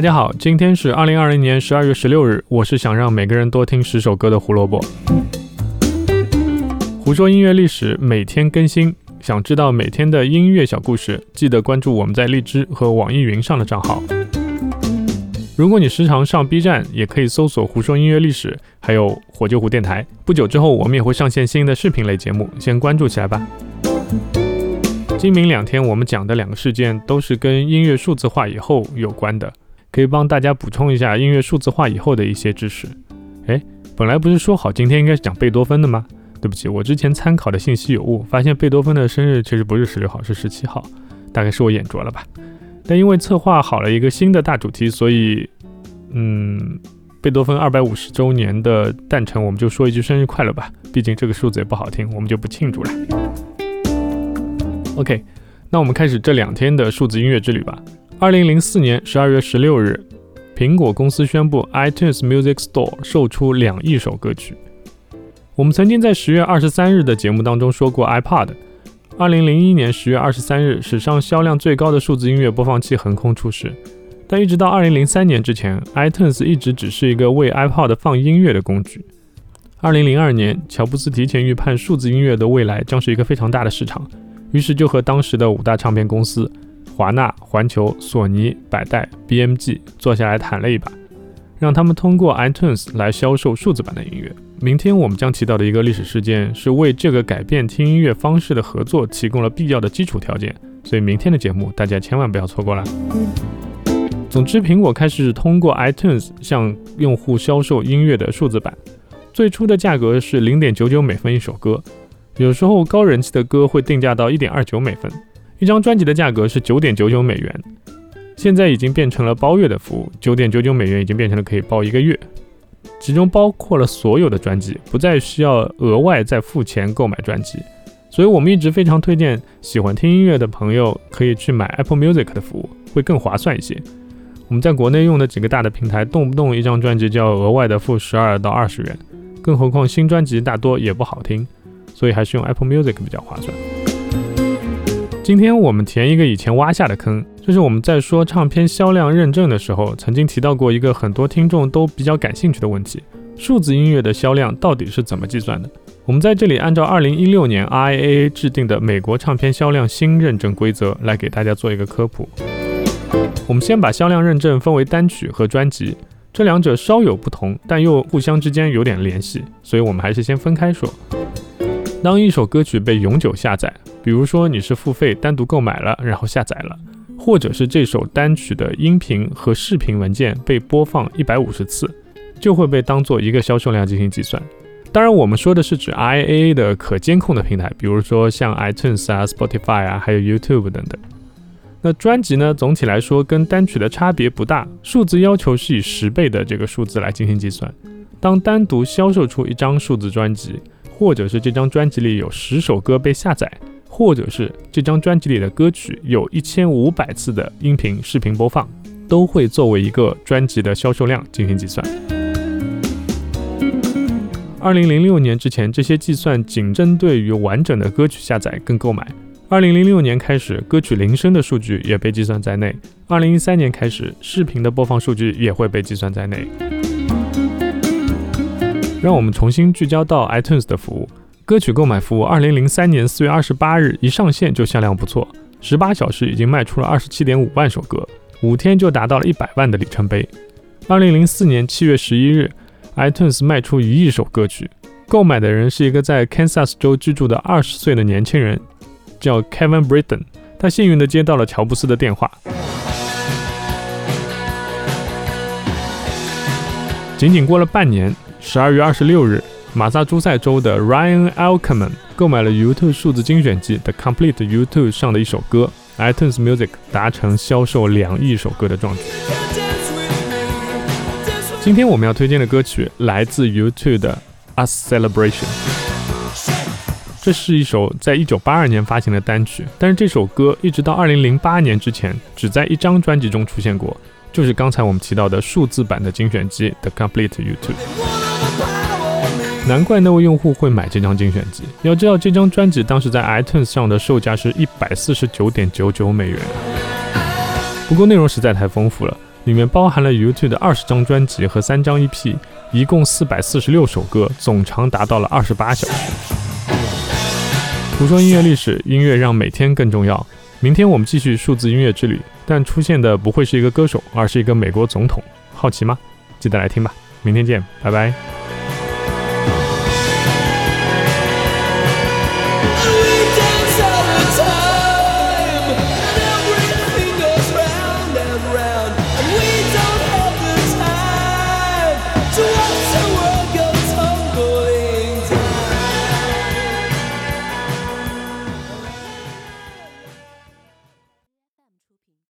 大家好，今天是二零二零年十二月十六日，我是想让每个人多听十首歌的胡萝卜。胡说音乐历史每天更新，想知道每天的音乐小故事，记得关注我们在荔枝和网易云上的账号。如果你时常上 B 站，也可以搜索“胡说音乐历史”，还有“火救湖电台”。不久之后，我们也会上线新的视频类节目，先关注起来吧。今明两天我们讲的两个事件都是跟音乐数字化以后有关的，可以帮大家补充一下音乐数字化以后的一些知识。哎，本来不是说好今天应该是讲贝多芬的吗？对不起，我之前参考的信息有误，发现贝多芬的生日其实不是十六号，是十七号，大概是我眼拙了吧。但因为策划好了一个新的大主题，所以，嗯，贝多芬二百五十周年的诞辰，我们就说一句生日快乐吧。毕竟这个数字也不好听，我们就不庆祝了。OK，那我们开始这两天的数字音乐之旅吧。二零零四年十二月十六日，苹果公司宣布 iTunes Music Store 售出两亿首歌曲。我们曾经在十月二十三日的节目当中说过 iPod。二零零一年十月二十三日，史上销量最高的数字音乐播放器横空出世。但一直到二零零三年之前，iTunes 一直只是一个为 iPod 放音乐的工具。二零零二年，乔布斯提前预判数字音乐的未来将是一个非常大的市场。于是就和当时的五大唱片公司华纳、环球、索尼、百代、BMG 坐下来谈了一把，让他们通过 iTunes 来销售数字版的音乐。明天我们将提到的一个历史事件，是为这个改变听音乐方式的合作提供了必要的基础条件。所以明天的节目大家千万不要错过了。总之，苹果开始通过 iTunes 向用户销售音乐的数字版，最初的价格是零点九九美分一首歌。有时候高人气的歌会定价到一点二九美分，一张专辑的价格是九点九九美元，现在已经变成了包月的服务，九点九九美元已经变成了可以包一个月，其中包括了所有的专辑，不再需要额外再付钱购买专辑，所以我们一直非常推荐喜欢听音乐的朋友可以去买 Apple Music 的服务，会更划算一些。我们在国内用的几个大的平台，动不动一张专辑就要额外的付十二到二十元，更何况新专辑大多也不好听。所以还是用 Apple Music 比较划算。今天我们填一个以前挖下的坑，就是我们在说唱片销量认证的时候，曾经提到过一个很多听众都比较感兴趣的问题：数字音乐的销量到底是怎么计算的？我们在这里按照2016年 RIAA 制定的美国唱片销量新认证规则来给大家做一个科普。我们先把销量认证分为单曲和专辑，这两者稍有不同，但又互相之间有点联系，所以我们还是先分开说。当一首歌曲被永久下载，比如说你是付费单独购买了，然后下载了，或者是这首单曲的音频和视频文件被播放一百五十次，就会被当做一个销售量进行计算。当然，我们说的是指 I A A 的可监控的平台，比如说像 iTunes 啊、Spotify 啊，还有 YouTube 等等。那专辑呢，总体来说跟单曲的差别不大，数字要求是以十倍的这个数字来进行计算。当单独销售出一张数字专辑。或者是这张专辑里有十首歌被下载，或者是这张专辑里的歌曲有一千五百次的音频、视频播放，都会作为一个专辑的销售量进行计算。二零零六年之前，这些计算仅针对于完整的歌曲下载跟购买。二零零六年开始，歌曲铃声的数据也被计算在内。二零一三年开始，视频的播放数据也会被计算在内。让我们重新聚焦到 iTunes 的服务。歌曲购买服务，二零零三年四月二十八日一上线就销量不错，十八小时已经卖出了二十七点五万首歌，五天就达到了一百万的里程碑。二零零四年七月十一日，iTunes 卖出一亿首歌曲，购买的人是一个在 Kansas 州居住的二十岁的年轻人，叫 Kevin Britton。他幸运地接到了乔布斯的电话。仅仅过了半年。十二月二十六日，马萨诸塞州的 Ryan Alkerman 购买了 YouTube 数字精选集 The Complete YouTube 上的一首歌，iTunes Music 达成销售两亿首歌的壮举。今天我们要推荐的歌曲来自 YouTube 的 A Celebration，这是一首在一九八二年发行的单曲，但是这首歌一直到二零零八年之前只在一张专辑中出现过，就是刚才我们提到的数字版的精选集 The Complete YouTube。难怪那位用户会买这张精选集。要知道，这张专辑当时在 iTunes 上的售价是一百四十九点九九美元。不过内容实在太丰富了，里面包含了 YouTube 的二十张专辑和三张 EP，一共四百四十六首歌，总长达到了二十八小时。胡说音乐历史，音乐让每天更重要。明天我们继续数字音乐之旅，但出现的不会是一个歌手，而是一个美国总统。好奇吗？记得来听吧。明天见，拜拜。